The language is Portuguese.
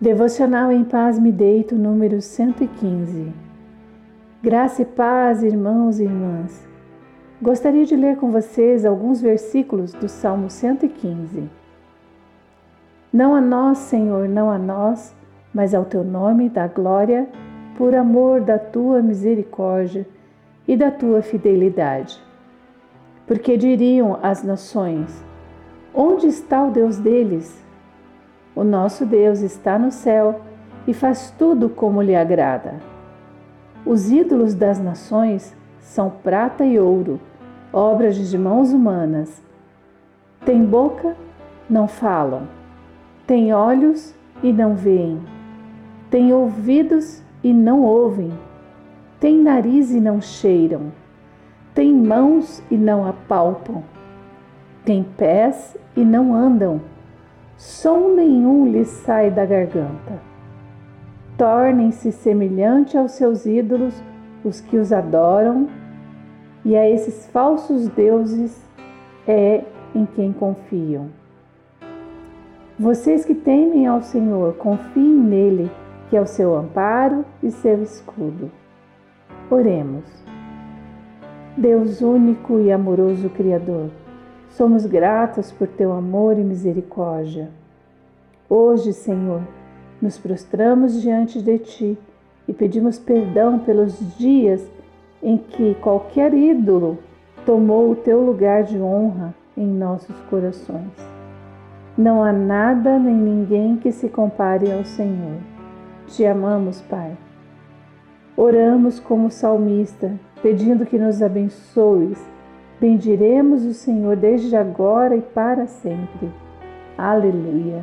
Devocional em Paz Me Deito, número 115. Graça e paz, irmãos e irmãs. Gostaria de ler com vocês alguns versículos do Salmo 115. Não a nós, Senhor, não a nós, mas ao teu nome dá glória, por amor da tua misericórdia e da tua fidelidade. Porque diriam as nações: Onde está o Deus deles? O nosso Deus está no céu e faz tudo como lhe agrada. Os ídolos das nações são prata e ouro, obras de mãos humanas. Tem boca, não falam. Tem olhos e não veem. Tem ouvidos e não ouvem. Tem nariz e não cheiram. Tem mãos e não apalpam. Tem pés e não andam som nenhum lhes sai da garganta. Tornem-se semelhante aos seus ídolos os que os adoram, e a esses falsos deuses é em quem confiam. Vocês que temem ao Senhor, confiem nele, que é o seu amparo e seu escudo. Oremos. Deus único e amoroso Criador, Somos gratos por teu amor e misericórdia. Hoje, Senhor, nos prostramos diante de ti e pedimos perdão pelos dias em que qualquer ídolo tomou o teu lugar de honra em nossos corações. Não há nada nem ninguém que se compare ao Senhor. Te amamos, Pai. Oramos como salmista, pedindo que nos abençoes Bendiremos o Senhor desde agora e para sempre. Aleluia.